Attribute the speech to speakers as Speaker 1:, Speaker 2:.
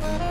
Speaker 1: Bye.